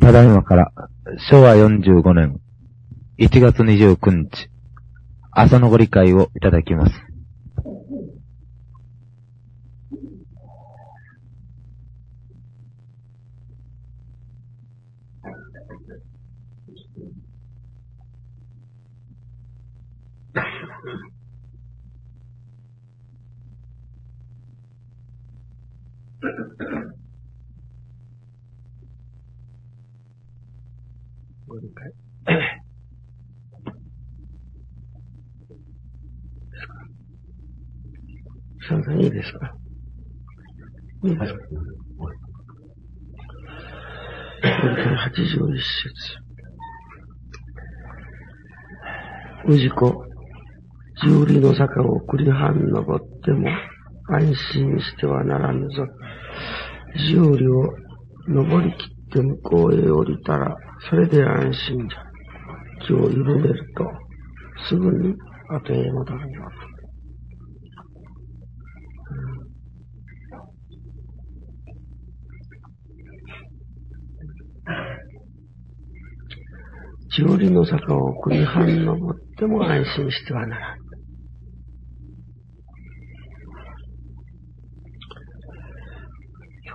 ただいまから、昭和45年、1月29日、朝のご理解をいただきます。いいですかいいですかご理解81節。氏子、十里の坂を繰り半登っても安心してはならぬぞ。十里を登り切って向こうへ降りたら、それで安心じゃ。気を緩めると、すぐに後へ戻るよ。千織の坂を送り半登っても安心してはならん。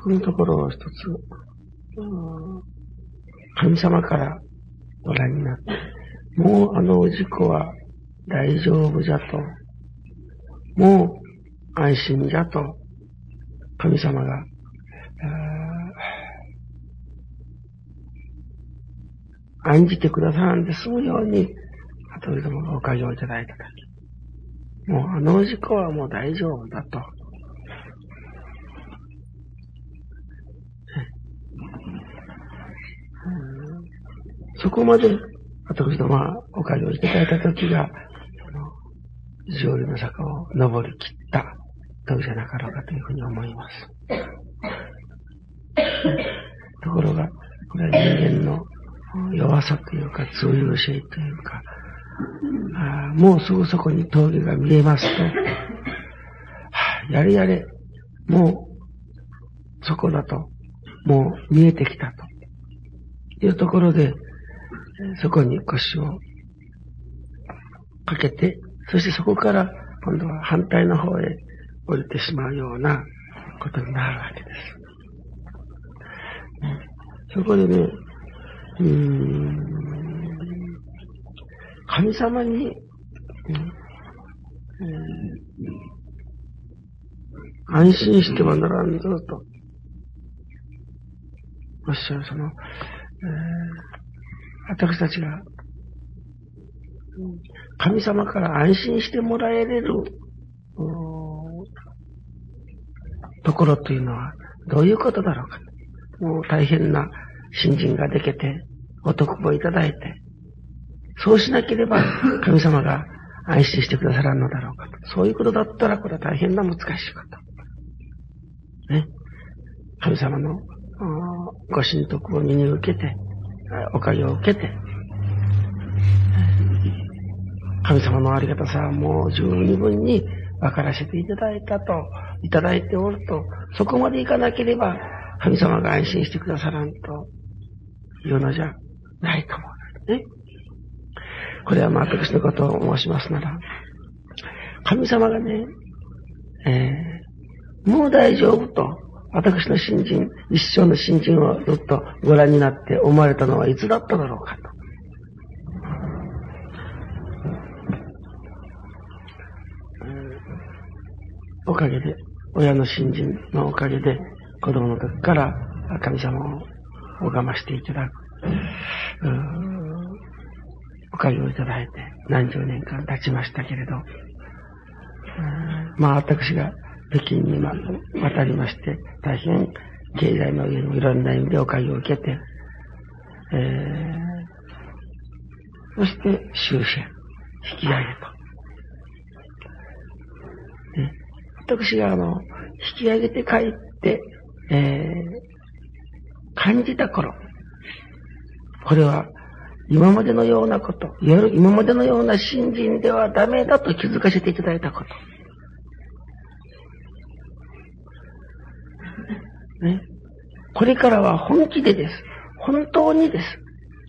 このところを一つ、神様からご覧になって、もうあの事故は大丈夫じゃと、もう安心じゃと、神様が、案じてくださらんで済むように、後でもおかげをいただいたとき。もうあの事故はもう大丈夫だと。そこまで私どもはおかげをいただいたときが、上流の坂を登り切った時じゃなかろうかというふうに思います。ところが、これは人間のさというか、通用性というか、あもうすぐそこに峠が見えますと、はあ、やれやれ、もうそこだと、もう見えてきたというところで、そこに腰をかけて、そしてそこから今度は反対の方へ降りてしまうようなことになるわけです。そこでね、うん。神様に、安心してはならんぞと、おっしゃるその、えー私たちが、神様から安心してもらえれる、ところというのは、どういうことだろうか。もう大変な新人ができて、お得をいただいて、そうしなければ 神様が安心してくださらんのだろうかと。そういうことだったら、これは大変な難しいこと。ね。神様のご神徳を身に受けて、おかげを受けて、神様のありがたさはもう十二分に分からせていただいたと、いただいておると、そこまでいかなければ、神様が安心してくださらんというのじゃないと思うんですね。これはまあ私のことを申しますなら、神様がね、えー、もう大丈夫と、私の新人、一生の新人をずっとご覧になって思われたのはいつだっただろうかと。おかげで、親の新人のおかげで、子供の時から神様を拝ましていただく、おかげをいただいて何十年間経ちましたけれど、まあ私が北京に渡りまして、大変経済の上のいろんな意味でおかげを受けて、えー、そして終戦、引き上げと。ね、私があの、引き上げて帰って、えー、感じた頃、これは今までのようなこと、いわゆる今までのような信心ではダメだと気づかせていただいたこと。ね。これからは本気でです。本当にです。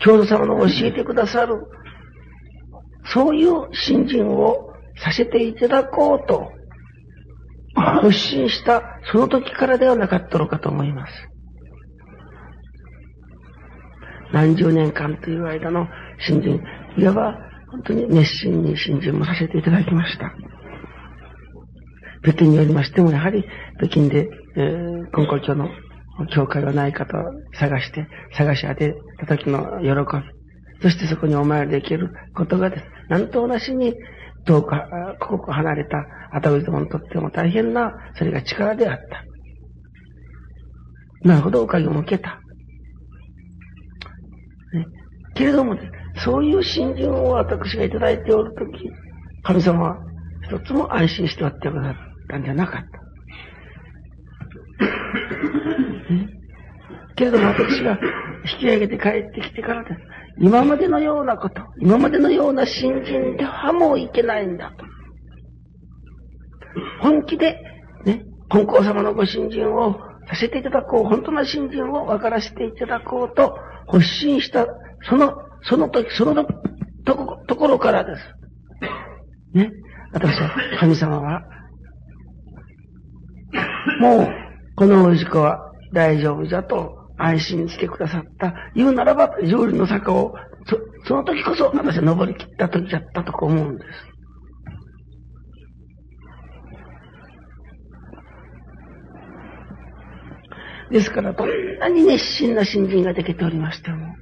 教祖様の教えてくださる、そういう信心をさせていただこうと、発信したその時からではなかったのかと思います。何十年間という間の信心、いわば本当に熱心に信心もさせていただきました。北京によりましても、やはり北京で、えー、根校長の教会はないかと探して、探し当てた時の喜び。そしてそこにお参りできることがです。なんとなしに、遠く、ここ離れた後藤どもにとっても大変な、それが力であった。なるほど、おかげを向けた。けれども、そういう信心を私がいただいておるとき、神様は一つも安心しておってくださったんじゃなかった。けれども私が引き上げて帰ってきてからです。今までのようなこと、今までのような信心ではもういけないんだと。本気で、ね、本校様のご信心をさせていただこう、本当の信心を分からせていただこうと、発信した、その、その時、そのとところからです。ね？私は、神様は、もう、このおじ子は大丈夫じゃと安心してくださった。言うならば、上流の坂を、そ、その時こそ私は登り切った時だったと思うんです。ですから、どんなに熱心な新人ができておりましても、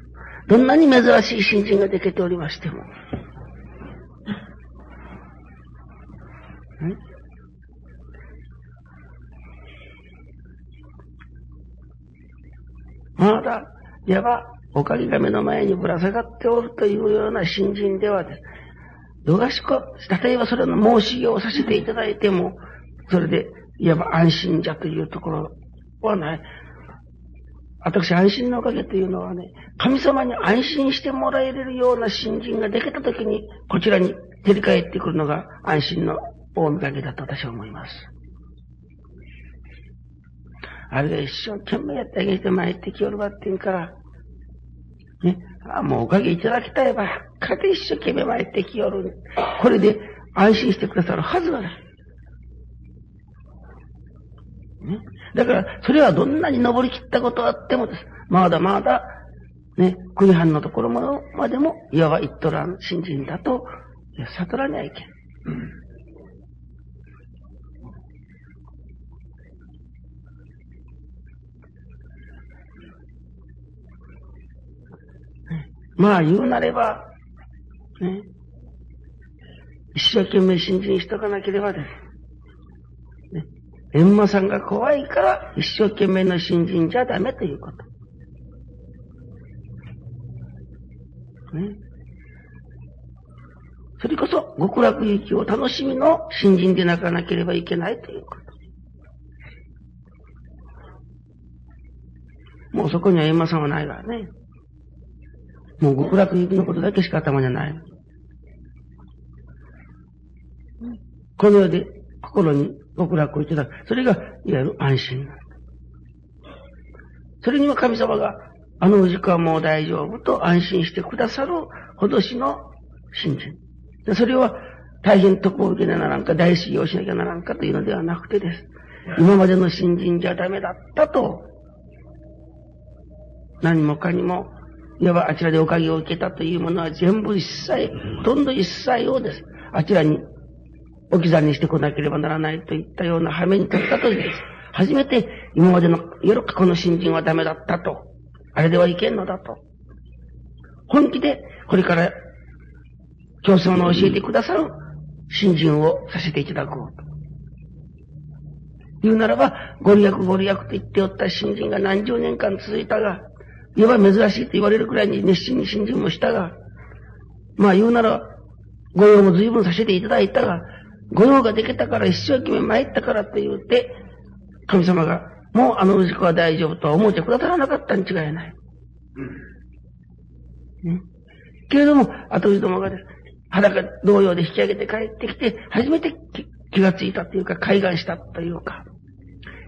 どんなに珍しい新人ができておりましても、まだ、いわば、おかげが目の前にぶら下がっておるというような新人ではで。どがしこ、例えばそれの申し業をさせていただいても、それで、いわば安心じゃというところはない。私、安心のおかげというのはね、神様に安心してもらえれるような新人ができたときに、こちらに照り返ってくるのが安心の大見かけだと私は思います。あれが一生懸命やってあげて参ってきよるばって言うから、ね、あもうおかげいただきたいばっかで一生懸命参ってきよる。これで安心してくださるはずがない。ね、だから、それはどんなに登り切ったことあってもです。まだまだ、ね、国藩のところまでも、いわば一斗乱新人だと、悟らにゃいけん。うんまあ言うなれば、ね、一生懸命信心しとかなければです。ね、閻魔さんが怖いから一生懸命の信心じゃダメということ。ね。それこそ極楽行きを楽しみの信心でなかなければいけないということ。もうそこには閻魔さんはないからね。もう極楽行きのことだけしか頭にはない。この世で心に極楽をいただく。それが、いわゆる安心それには神様が、あの時間もう大丈夫と安心してくださるほどしの信心。それは大変徳を受けならんか、大修行しなきゃならんかというのではなくてです。今までの信心じゃダメだったと、何もかにもいわばあちらでおかげを受けたというものは全部一切、ほとんど一切をです。あちらに置き去りにしてこなければならないといったような羽目に立ったとです。初めて今までのよくこの新人はダメだったと。あれではいけんのだと。本気でこれから教祖の教えてくださる新人をさせていただこうと。言うならば、ご利益ご利益と言っておった新人が何十年間続いたが、いわば珍しいと言われるくらいに熱心に信心もしたが、まあ言うなら、御用も随分させていただいたが、御用ができたから一生懸命参ったからって言って、神様が、もうあの息子は大丈夫とは思ってくださらなかったに違いない。ね、けれども、後藤どもがです。裸同様で引き上げて帰ってきて、初めて気がついたというか、海岸したというか、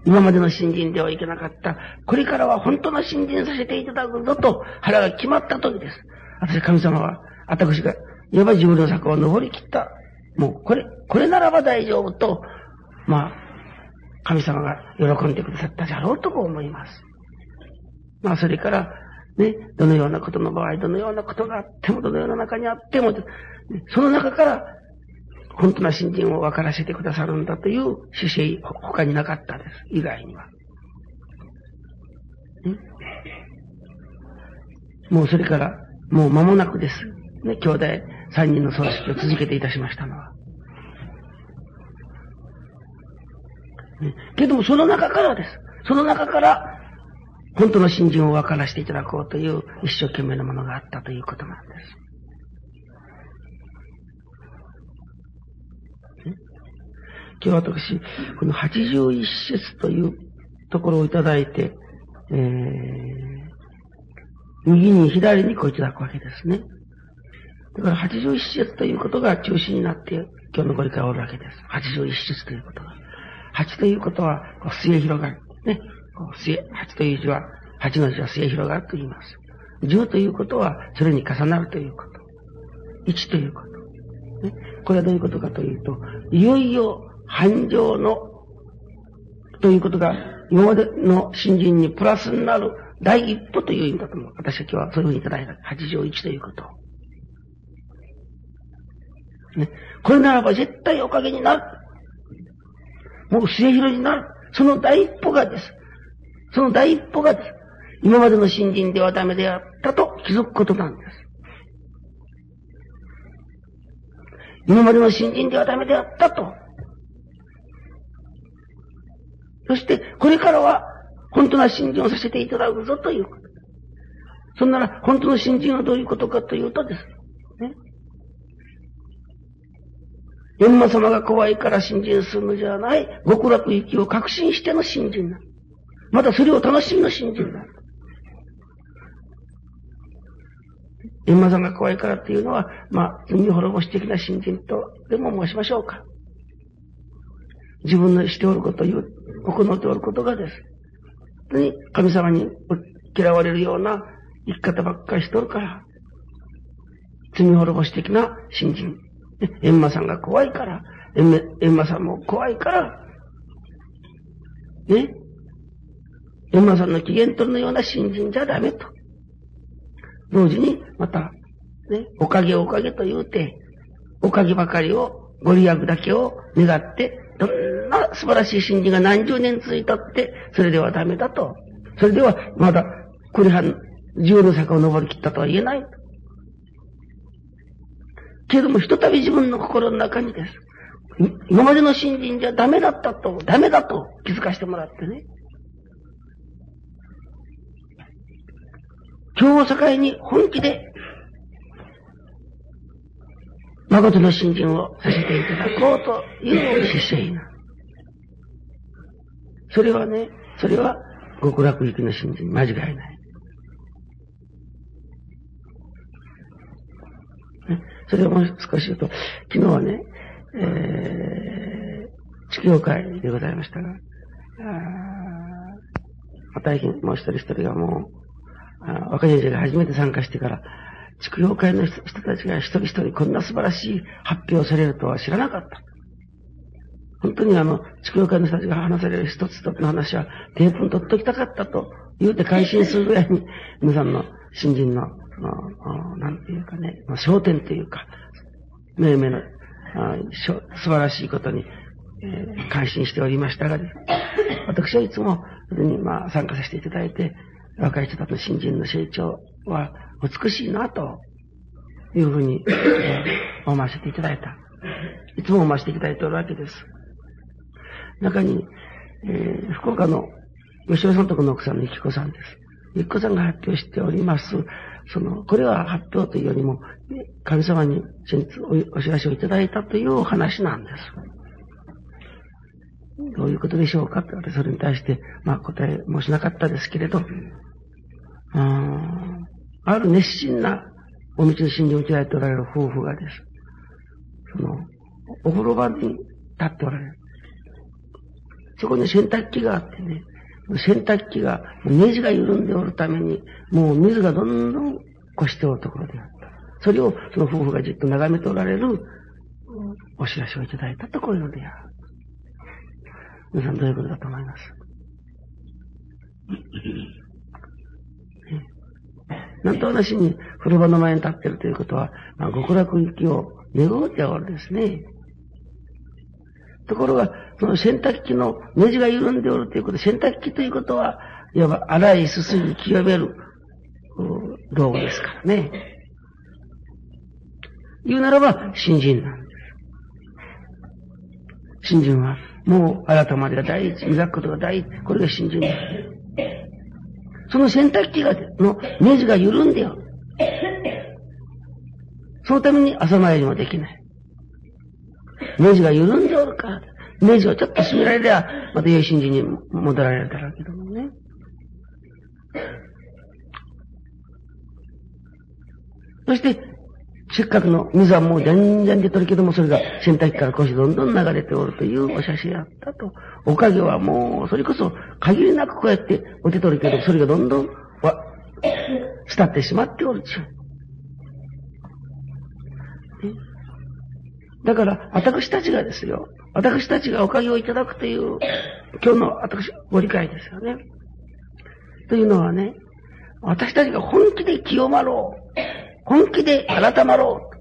今までの新人ではいけなかった。これからは本当の新人させていただくぞと腹が決まった時です。私、神様は、私が、いわば自分の坂を登り切った。もう、これ、これならば大丈夫と、まあ、神様が喜んでくださったじゃろうと思います。まあ、それから、ね、どのようなことの場合、どのようなことがあっても、どのような中にあっても、その中から、本当な信心を分からせてくださるんだという姿勢、他になかったです。以外には。もうそれから、もう間もなくです。ね、兄弟三人の葬式を続けていたしましたのは。ね、けどもその中からです。その中から、本当の信心を分からせていただこうという一生懸命なものがあったということなんです。今日私、この81節というところをいただいて、えー、右に左にこういただくわけですね。だから81節ということが中心になって今日のご理解をおるわけです。81節ということが。8ということは、こう末広がる。ね。こう末、8という字は、8の字は末広がると言います。10ということは、それに重なるということ。1ということ。ね。これはどういうことかというと、いよいよ繁盛の、ということが、今までの新人にプラスになる第一歩という意味だと思う。私は今日はそういうふうにいただいた。八条一ということ。ね。これならば絶対おかげになる。もう末広になる。その第一歩がです。その第一歩がです。今までの新人ではダメであったと気づくことなんです。今までの新人ではダメであったとそして、これからは、本当な信心をさせていただくぞということ。そんなら、本当の信心はどういうことかというとです。ね。閻魔様が怖いから信心するのじゃない、極楽行きを確信しての信心だ。またそれを楽しみの信心だ。閻魔様が怖いからっていうのは、まあ、罪滅ぼし的な信心とでも申しましょうか。自分のしておることを言う、行っておることがです。本当に神様に嫌われるような生き方ばっかりしとるから、罪滅ぼし的な信心。閻魔さんが怖いから、閻魔さんも怖いから、ね？閻魔さんの機嫌取るのような信心じゃダメと。同時に、また、ね、おかげおかげと言うて、おかげばかりを、ご利益だけを願って、どんな素晴らしい信心が何十年続いたって、それではダメだと。それでは、まだ、これは、十の坂を登り切ったとは言えない。けれども、ひとたび自分の心の中にです。今までの信心じゃダメだったと、ダメだと気づかせてもらってね。今日を境に本気で誠の信心をさせていただこうという姿勢な。それはね、それは極楽行きの信心、間違いない。それをもう少し言うと、昨日はね、えー、地球会でございましたが、あ大変、もう一人一人がもう、若先生が初めて参加してから、畜養会の人たちが一人一人こんな素晴らしい発表をされるとは知らなかった。本当にあの、畜養会の人たちが話される一つ一つの話はテープに取っときたかったと言うて改心するぐらいに、皆さんの新人、の、なんていうかね、まあ、焦点というか、命名のあ素晴らしいことに、えー、感心しておりましたが、ね、私はいつも、まあ参加させていただいて、若い人たちの新人の成長は美しいな、というふうに、思わせていただいた。いつも思わせていただいておるわけです。中に、えー、福岡の吉尾さんとこの奥さんのゆきこさんです。ゆきこさんが発表しております、その、これは発表というよりも、神様に先日お知らせをいただいたというお話なんです。どういうことでしょうか？って言われて、それに対して、まあ答えもしなかったですけれど、ある熱心なお道の信心を頂いておられる夫婦がです。その、お風呂場に立っておられる。そこに洗濯機があってね、洗濯機が、ネジが緩んでおるために、もう水がどんどん越しておるところであった。それをその夫婦がじっと眺めておられるお知らせをいただいたとこういうのである。皆さんどういうことだと思います？なんと私に風呂場の前に立っているということは、まあ、極楽行きを願うておるですね。ところが、その洗濯機のネジが緩んでおるということ、洗濯機ということは、いわば荒いすすぎ清める道具ですからね。言うならば、新人なんです。新人は、もう改まりが第一、磨くことが第一、これが新人です。その洗濯機が、のネジが緩んでよ。そのために朝参りもできない。ネジが緩んでるか、ネジをちょっと締められりゃ、また良い信心に戻られるだろうけどもね。そして、せっかくの水はもう全然出とるけども、それが洗濯機から少しどんどん流れておるというお写真あったと。おかげはもう、それこそ限りなくこうやっておてとるけど、それがどんどんわ、伝ってしまっておるちゅう。だから、私たちがですよ、私たちがおかげをいただくという、今日の私、ご理解ですよね。というのはね、私たちが本気で清まろう。本気で改まろう。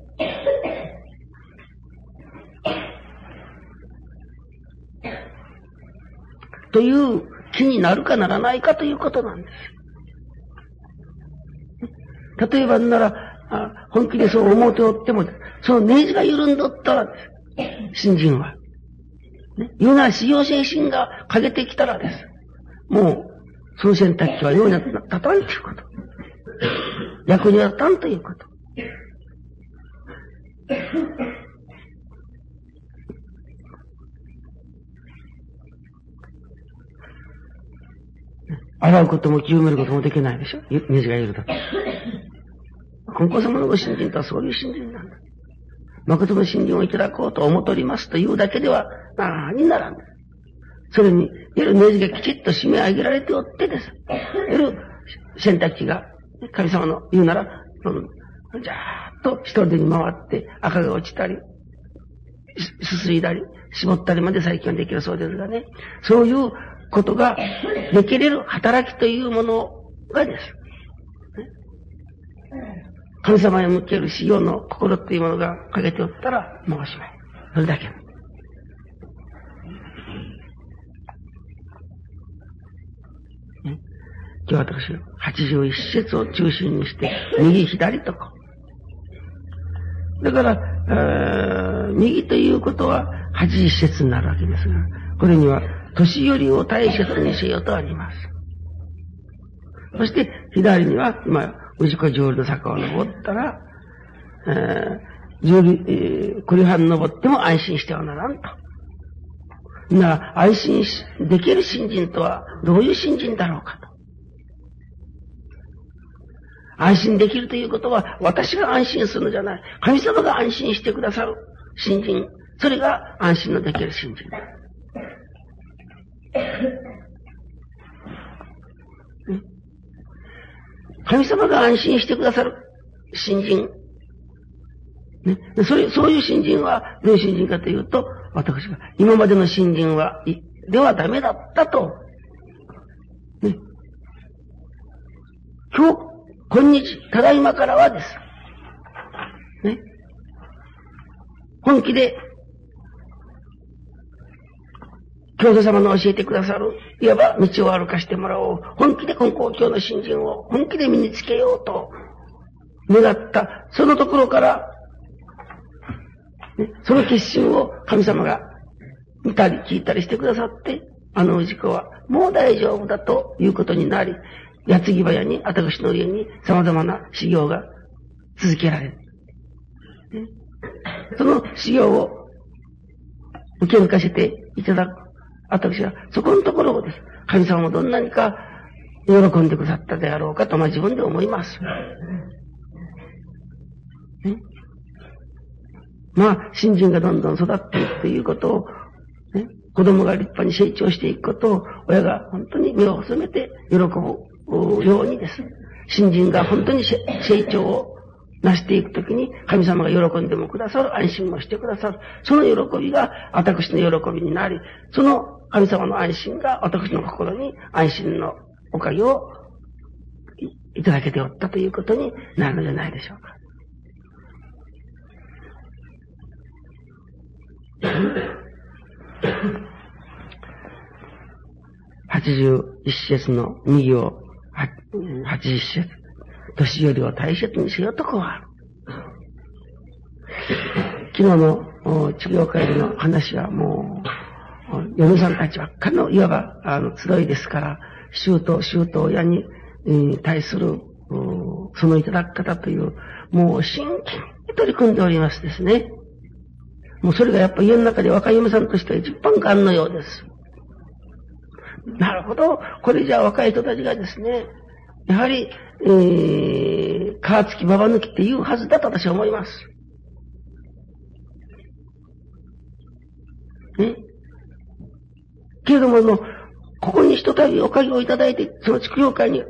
という気になるかならないかということなんです。例えばなら、本気でそう思うておっても、そのネジが緩んどったら。新人は。ね、いうなら使用精神がかけてきたらです。もう、その選択肢はように立たんということ。役に立たんということ。洗うことも清めることもできないでしょ？水がいると。金光様のご信心とはそういう信心なんだ。誠の信心をいただこうと思っておりますというだけでは何にならん。それに、夜ネジがきちっと締め上げられておってです。夜洗濯機が、神様の言うなら、うん、じゃーっと一人でに回って赤が落ちたり、すすいだり、絞ったりまで最近はできるそうですがね。そういうことができれる働きというものがです。神様へ向ける修行の心っていうものがかけておったら、もうおしまい。それだけ。今日私、81節を中心にして、右左とか。だから、右ということは80節になるわけですが、これには、年寄りを大切にせようとあります。そして、左には、今、氏子浄瑠の坂を登ったら、えー、浄瑠、えー、栗藩登っても安心してはならんと。なら、安心し、できる信心とはどういう信心だろうかと。安心できるということは、私が安心するのじゃない。神様が安心してくださる信心。それが安心のできる信心だ。神様が安心してくださる信心。ね。そういう、そういう信心は、どういう信心かというと、私が、今までの信心は、ではダメだったと。ね。今日、今日、ただいまからはです。ね。本気で教祖様の教えてくださる、いわば道を歩かしてもらおう。本気で根高教の信心を本気で身につけようと願った、そのところから、ね、その決心を神様が見たり聞いたりしてくださって、あの氏子はもう大丈夫だということになり、矢継ぎ早に、私の家に様々な修行が続けられる。その修行を受け抜かせていただく私はそこのところをです。神様もどんなにか喜んでくださったであろうかと、まあ自分で思います。まあ、信心がどんどん育っていくということを、子供が立派に成長していくことを、親が本当に目を細めて喜ぶようにです。新人が本当に成長をなしていくときに、神様が喜んでもくださる、安心もしてくださる。その喜びが私の喜びになり、その神様の安心が私の心に安心のおかげをいただけておったということになるのではないでしょうか。81節の右を、80節。年寄りを大切にせようとこは。昨日の治療会での話はもう、嫁さんたちばっかの、いわば、あの、集いですから、舅、舅親に、対する、そのいただき方という、もう真剣に取り組んでおりますですね。もうそれがやっぱ家の中で若い嫁さんとしては一番感のようです。なるほど。これじゃあ若い人たちがですね、やはり、えー、皮付きババ抜きって言うはずだと私は思います。ね。けれども、の、ここに一たびおかげをいただいて、その地区業界に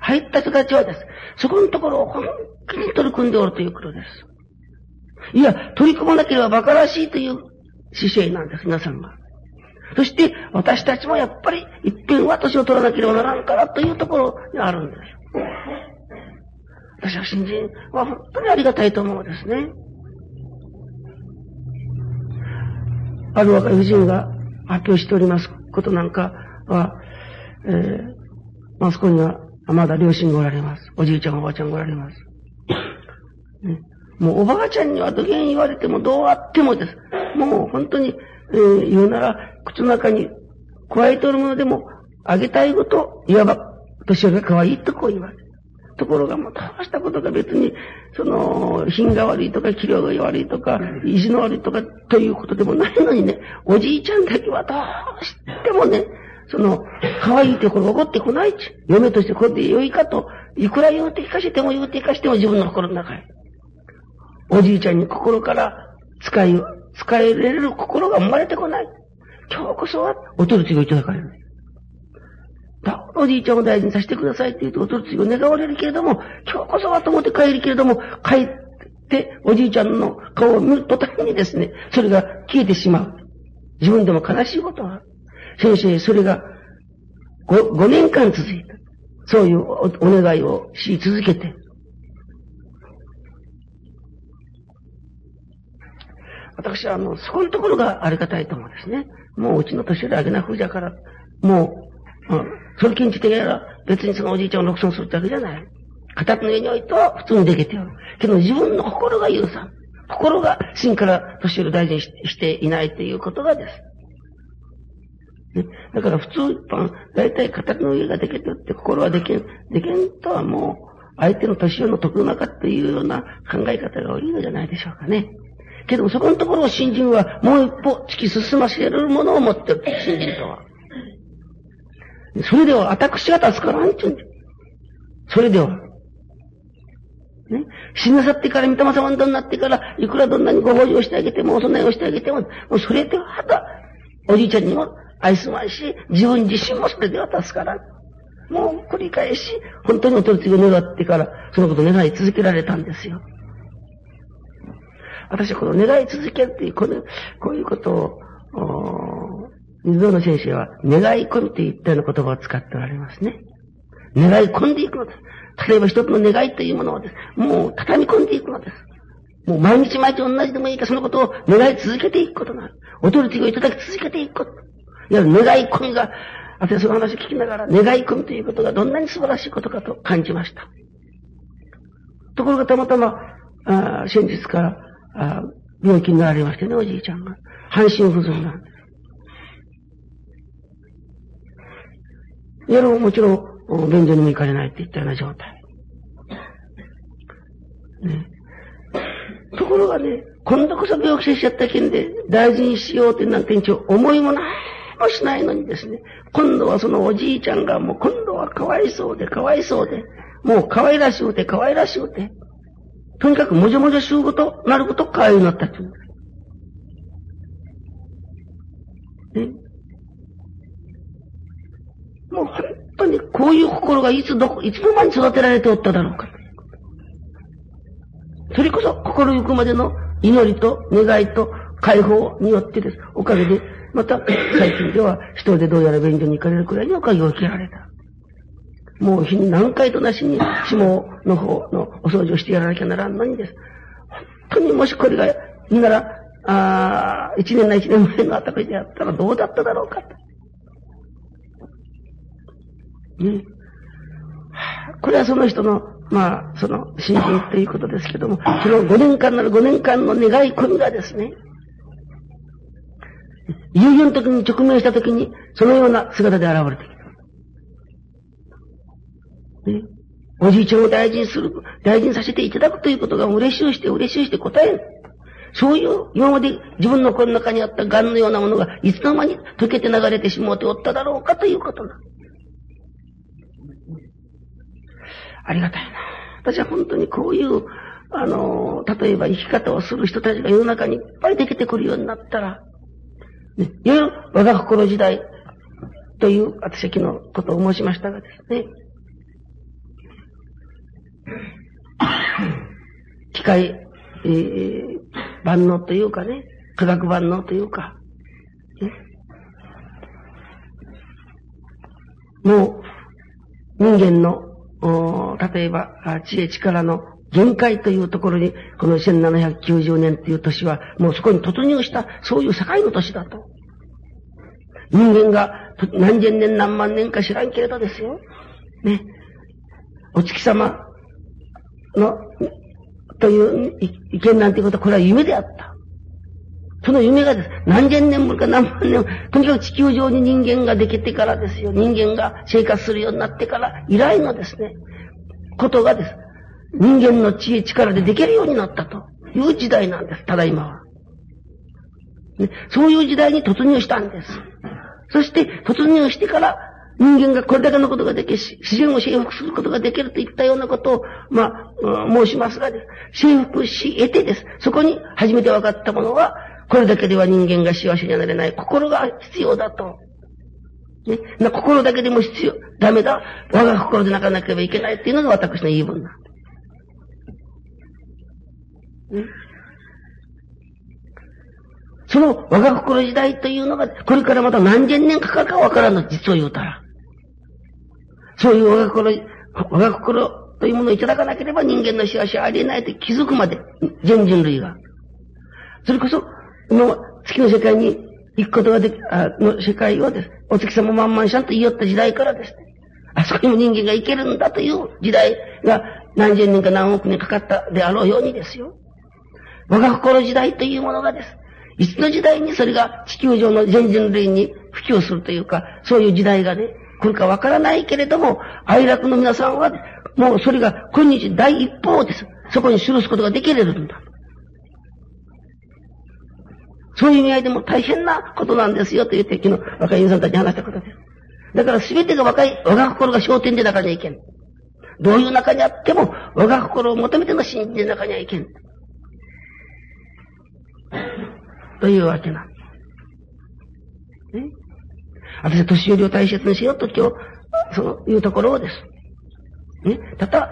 入った人たちはです。そこのところを本気に取り組んでおるということです。いや、取り組まなければ馬鹿らしいという姿勢なんです、皆さんが。そして、私たちもやっぱり、一遍は年を取らなければならんからというところにあるんです。私は新人は本当にありがたいと思うんですね。ある若い夫人が発表しておりますことなんかは、えー、まあそこにはまだ両親がおられます。おじいちゃんおばあちゃんがおられます。ね、もうおばあちゃんには土下言われてもどうあってもです。もう本当に、えー、言うなら、口の中に加えておるものでも、あげたいこと、いわば、年寄りが可愛いとこう言われる。ところがもう、どうしたことが別に、その、品が悪いとか、器量が悪いとか、意地の悪いとか、ということでもないのにね、おじいちゃんだけはどうしてもね、その、可愛いってこれ怒ってこないち。嫁としてこれで良いかと、いくら言うて聞かせても言うて聞かせても自分の心の中へ。おじいちゃんに心から使い、使えれる心が生まれてこない。今日こそは、お取り次ぎをいただかれる。だおじいちゃんを大事にさせてくださいって言うと、お取り次ぎを願われるけれども、今日こそはと思って帰るけれども、帰って、おじいちゃんの顔を見るとたにですね、それが消えてしまう。自分でも悲しいことは。先生、それが5、5年間続いた。そういうお願いをし続けて、私はあの、そこのところがありがたいと思うんですね。もううちの年寄りあげな風じゃから、もう、うん、それ禁じてやら、別にそのおじいちゃんを独尊するってわけじゃない。片手の上に置いては普通にできておる。けど自分の心が許さん。心が真から年寄りを大事にしていないということがです。ね、だから普通一般、大体片手の上ができてって心はできん、できんとはもう、相手の年寄りの得の中っていうような考え方が多いのじゃないでしょうかね。けどもそこのところを新人はもう一歩突き進ませるものを持ってる。新人とは。それでは私が助からんって言うんそれでは。ね。死なさってから、御霊様にどんなってから、いくらどんなにご法事をしてあげても、お供えをしてあげても、もうそれでは、ただ、おじいちゃんにも愛すまいし、自分自身もそれでは助からん。もう繰り返し、本当にお取り次ぎを願ってから、そのことを願い続けられたんですよ。私はこの願い続けるっていう、この、こういうことを、水野先生は、願い込みといったような言葉を使っておられますね。願い込んでいくのです。例えば一つの願いというものをです。もう畳み込んでいくのです。もう毎日毎日同じでもいいか、そのことを願い続けていくことなる。お取り次ぎをいただき続けていくこと。いや、願い込みが、私はその話を聞きながら、願い込みということがどんなに素晴らしいことかと感じました。ところがたまたま、あ先日から、あ病気になられましてね、おじいちゃんが。半身不随なんです。夜ももちろん、便所にも行かれないっていったような状態。ね。ところがね、今度こそ病気しちゃった件で大事にしようってなんて一応思いもないもしないのにですね、今度はそのおじいちゃんがもう今度はかわいそうでかわいそうで、もう可愛らしゅうて可愛らしゅうて、とにかくもじゃもじゃしゅうこと、なることかわいになったっていう。ね。もう本当にこういう心がいつどこ、いつの間に育てられておっただろうか。それこそ心ゆくまでの祈りと願いと解放によってです。おかげで、また最近では人でどうやら便所に行かれるくらいにおかげを受けられた。もう日に何回となしに下の方のお掃除をしてやらなきゃならんのにです。本当にもしこれが、いいなら、ああ、一年な一年前のあたりでやったらどうだっただろうかと。ね。これはその人の、まあ、その、信心ということですけども、その5年間なる5年間の願い込みがですね、悠々の時に直面した時に、そのような姿で現れてきた。ね。おじいちゃんを大事にする、大事にさせていただくということが嬉しゅうして嬉しゅうして答える。そういう今まで自分の心の中にあった癌のようなものがいつの間に溶けて流れてしまっておっただろうかということな。ありがたいな。私は本当にこういう、あの、例えば生き方をする人たちが世の中にいっぱい出てくるようになったら、ね、いわゆる我が心時代という私は昨日ことを申しましたがですね、機械、えー、万能というかね、科学万能というか、ね、もう、人間の例えば、知恵力の限界というところに、この1790年という年は、もうそこに突入した、そういう境の年だと。人間が何千年何万年か知らんけれどですよ。ね。お月様の、という意見なんていうことは、これは夢であった。その夢がです。何千年ぶりか何万年もとにかく地球上に人間ができてからですよ。人間が生活するようになってから以来のですね、ことがです。人間の知恵力でできるようになったという時代なんです。ただ今は。ね、そういう時代に突入したんです。そして突入してから人間がこれだけのことができ、自然を征服することができるといったようなことを、まあ、申しますがです。征服し得てです。そこに初めて分かったものは、これだけでは人間が幸せになれない。心が必要だと。ね。な心だけでも必要。ダメだ。我が心で泣かなければいけないっていうのが私の言い分なんね。その我が心時代というのが、これからまた何千年かかるかわからんの、実を言うたら。そういう我が心、我が心というものをいただかなければ人間の幸せはありえないと気づくまで、全人類が。それこそ、の月の世界に行くことができ、あの世界をです。お月様万々しゃんと言いよった時代からですね。あそこにも人間が行けるんだという時代が何千年か何億年かかったであろうようにですよ。我が心時代というものがです。いつの時代にそれが地球上の全人類に普及するというか、そういう時代がね、来るかわからないけれども、愛楽の皆さんは、もうそれが今日第一歩です。そこに記すことができれるんだ。そういう意味合いでも大変なことなんですよという敵の若い皆さんたちに話したことです。だから全てが若い、我が心が焦点で中にはいけん。どういう中にあっても、我が心を求めての信じで中にはいけん。というわけなんです。私は年寄りを大切にしようと今日、その、いうところをです。ね。ただ、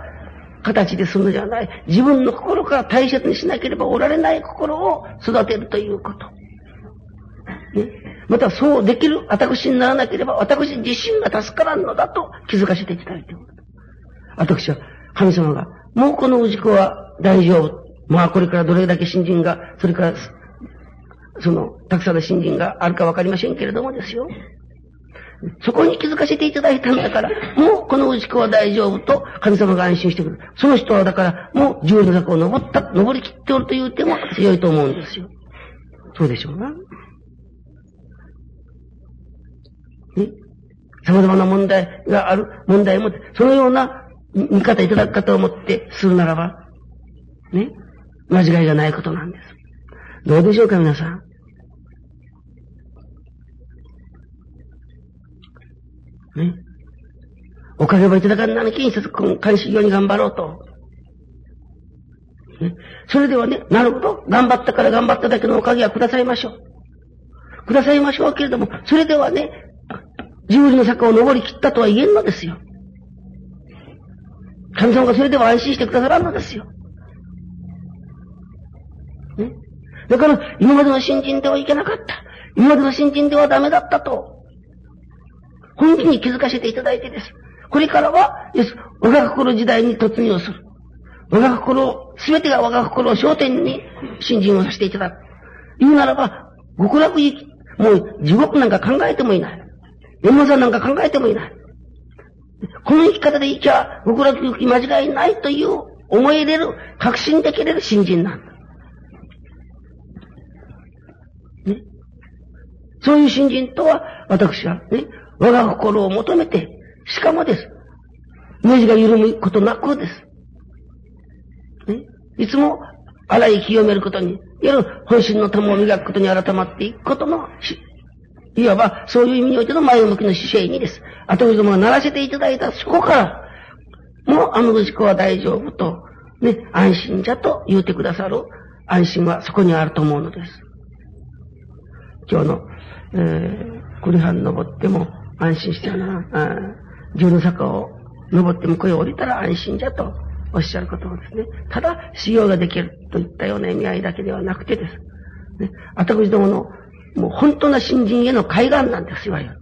形でするのではない。自分の心から大切にしなければおられない心を育てるということ。ね。またそうできる私にならなければ私自身が助からんのだと気づかせていただいておる。私は神様が、もうこの氏子は大丈夫。まあこれからどれだけ新人が、それから、その、たくさんの新人があるかわかりませんけれどもですよ。そこに気づかせていただいたんだから、もうこの内子は大丈夫と神様が安心してくる。その人はだから、もう十の坂を登った、登り切っておるという点も強いと思うんですよ。そうでしょうな。ね。様々な問題がある、問題も、そのような見方いただく方を持ってするならば、ね。間違いがないことなんです。どうでしょうか、皆さん。ね。おかげばいただかんなのきに、監視業に頑張ろうと。ね。それではね、なるほど。頑張ったから頑張っただけのおかげはくださいましょう。くださいましょうけれども、それではね、十字の坂を登り切ったとは言えんのですよ。神様がそれでは安心してくださらんのですよ。ね。だから、今までの新人ではいけなかった。今までの新人ではダメだったと。本気に気づかせていただいてです。これからは、よし、我が心時代に突入する。我が心、すべてが我が心を焦点に新人をさせていただく。言うならば、極楽行き、もう地獄なんか考えてもいない。山さんなんか考えてもいない。この生き方で生きゃ極楽行き間違いないという思い入れる、確信できれる新人なんだ。ね。そういう新人とは、私はね、我が心を求めて、しかもです。目地が緩むことなくです。ね？いつも、洗い清めることに、いわゆる本心の玉を磨くことに改まっていくことの、いわば、そういう意味においての前向きの姿勢にです。後藤どもがならせていただいたそこから、もうあの息子は大丈夫と、ね、安心じゃと言うてくださる安心はそこにあると思うのです。今日の、えー、栗藩登っても安心してるな、あ十の坂を登っても声を降りたら安心じゃとおっしゃることをですね、ただ修行ができるといったような意味合いだけではなくてです。ね、私どものもう本当な新人への海岸なんですいわゆる。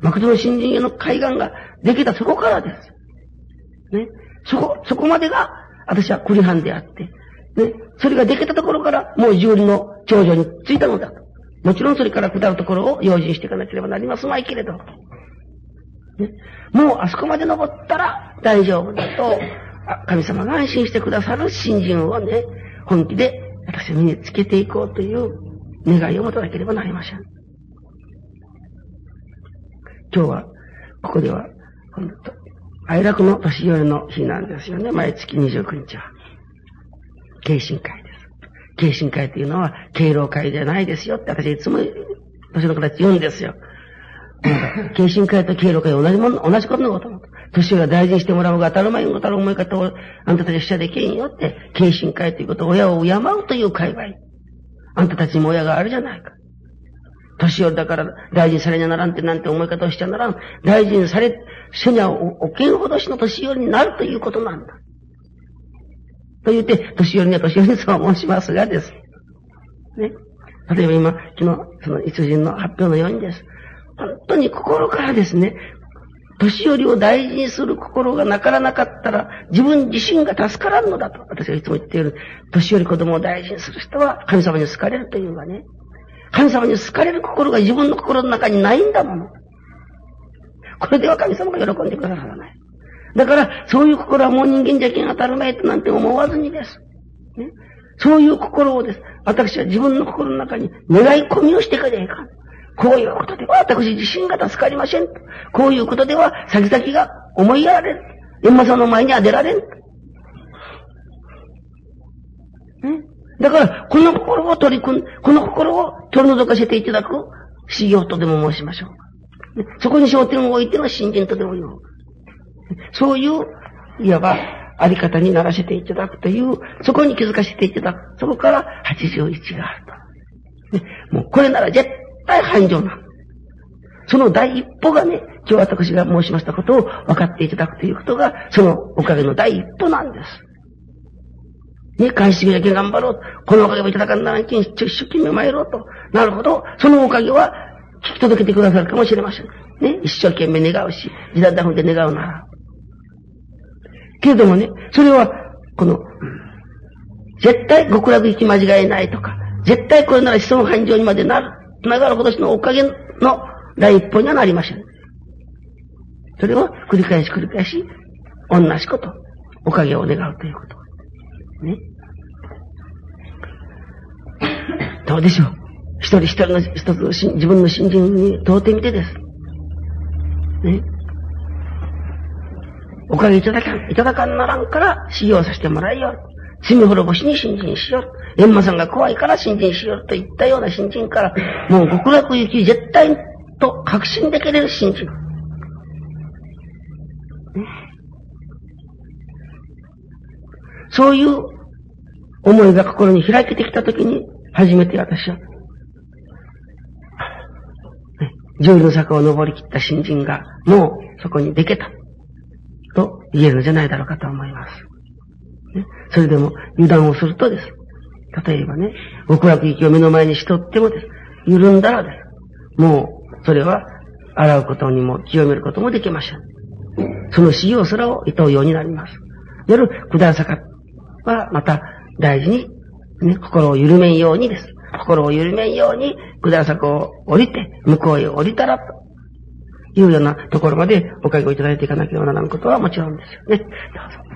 誠の新人への海岸ができたそこからです。ね。そこ、そこまでが私は栗藩であって、ね。それができたところからもう十里の頂上に着いたのだと。もちろんそれから下るところを用心していかなければなりますまいけれど。ね。もうあそこまで登ったら大丈夫だと、神様が安心してくださる新人をね、本気で私は身につけていこうという願いを持たなければなりません。今日は、ここでは、本当愛楽の年寄りの日なんですよね。毎月29日は。敬神会です。敬神会というのは、敬老会じゃないですよって私いつも年の形言うんですよ。敬神会と敬老会は同じもの、同じことのこと。年が大事にしてもらうが当たる前に当たる思い方をあんたたちしちゃできんよって、敬神会ということを親を敬うという会話。あんたたちにも親があるじゃないか。年寄りだから大事にされにゃならんってなんて思い方をしちゃならん。大事にされ、せにゃおけんほどしの年寄りになるということなんだ。と言って、年寄りには年寄りにそう申しますがです。ね。例えば今、昨日、その一人の発表のようにです。本当に心からですね、年寄りを大事にする心がなからなかったら、自分自身が助からんのだと、私がいつも言っている、年寄り子供を大事にする人は神様に好かれるというかね、神様に好かれる心が自分の心の中にないんだもの。これでは神様が喜んでくださらない。だから、そういう心はもう人間じゃけん当たる前となんて思わずにです。ね、そういう心をです。私は自分の心の中に願い込みをしてかねえかん。こういうことでは私自身が助かりません。こういうことでは先々が思いやられる。閻魔さんの前には出られん。だから、この心を取り組ん、この心を取り除かせていただく修行とでも申しましょう。そこに焦点を置いての信心とでも言う。そういう、いわば、あり方にならせていただくという、そこに気づかせていただく。そこから81があると。ね、もうこれなら絶対繁盛なその第一歩がね、今日私が申しましたことを分かっていただくということが、そのおかげの第一歩なんです。ね、返しだけ頑張ろう。このおかげをいただかんならんけん、一生懸命参ろうと。なるほど。そのおかげは聞き届けてくださるかもしれません。ね、一生懸命願うし、時短打踏で願うなら。けれどもね、それは、この、絶対極楽行き間違いないとか、絶対これなら子孫繁盛にまでなる。繋がる今年のおかげの第一歩にはなりません。それを繰り返し繰り返し、同じこと、おかげを願うということ。ね。どうでしょう一人一人の一つの自分の信心に問うてみてです。ね。おかげいただかん、いただかんならんから修行させてもらいよ。罪滅ぼしに信心しよう。閻魔さんが怖いから信心しようといったような信心から、もう極楽行き絶対と確信できれる信心。そういう思いが心に開けてきたときに、初めて私は、上流の坂を登り切った新人が、もうそこにでけた。と言えるのじゃないだろうかと思います。ね、それでも油断をするとです。例えばね、極楽行きを目の前にしとってもです。緩んだらです。もう、それは、洗うことにも、清めることもできません。その修行すらを厭うようになります。夜、下坂は、また、大事に、ね、心を緩めんようにです。心を緩めんように、下坂を降りて、向こうへ降りたら、というようなところまでお会をいただいていかなければならんことはもちろんですよね。どうぞ。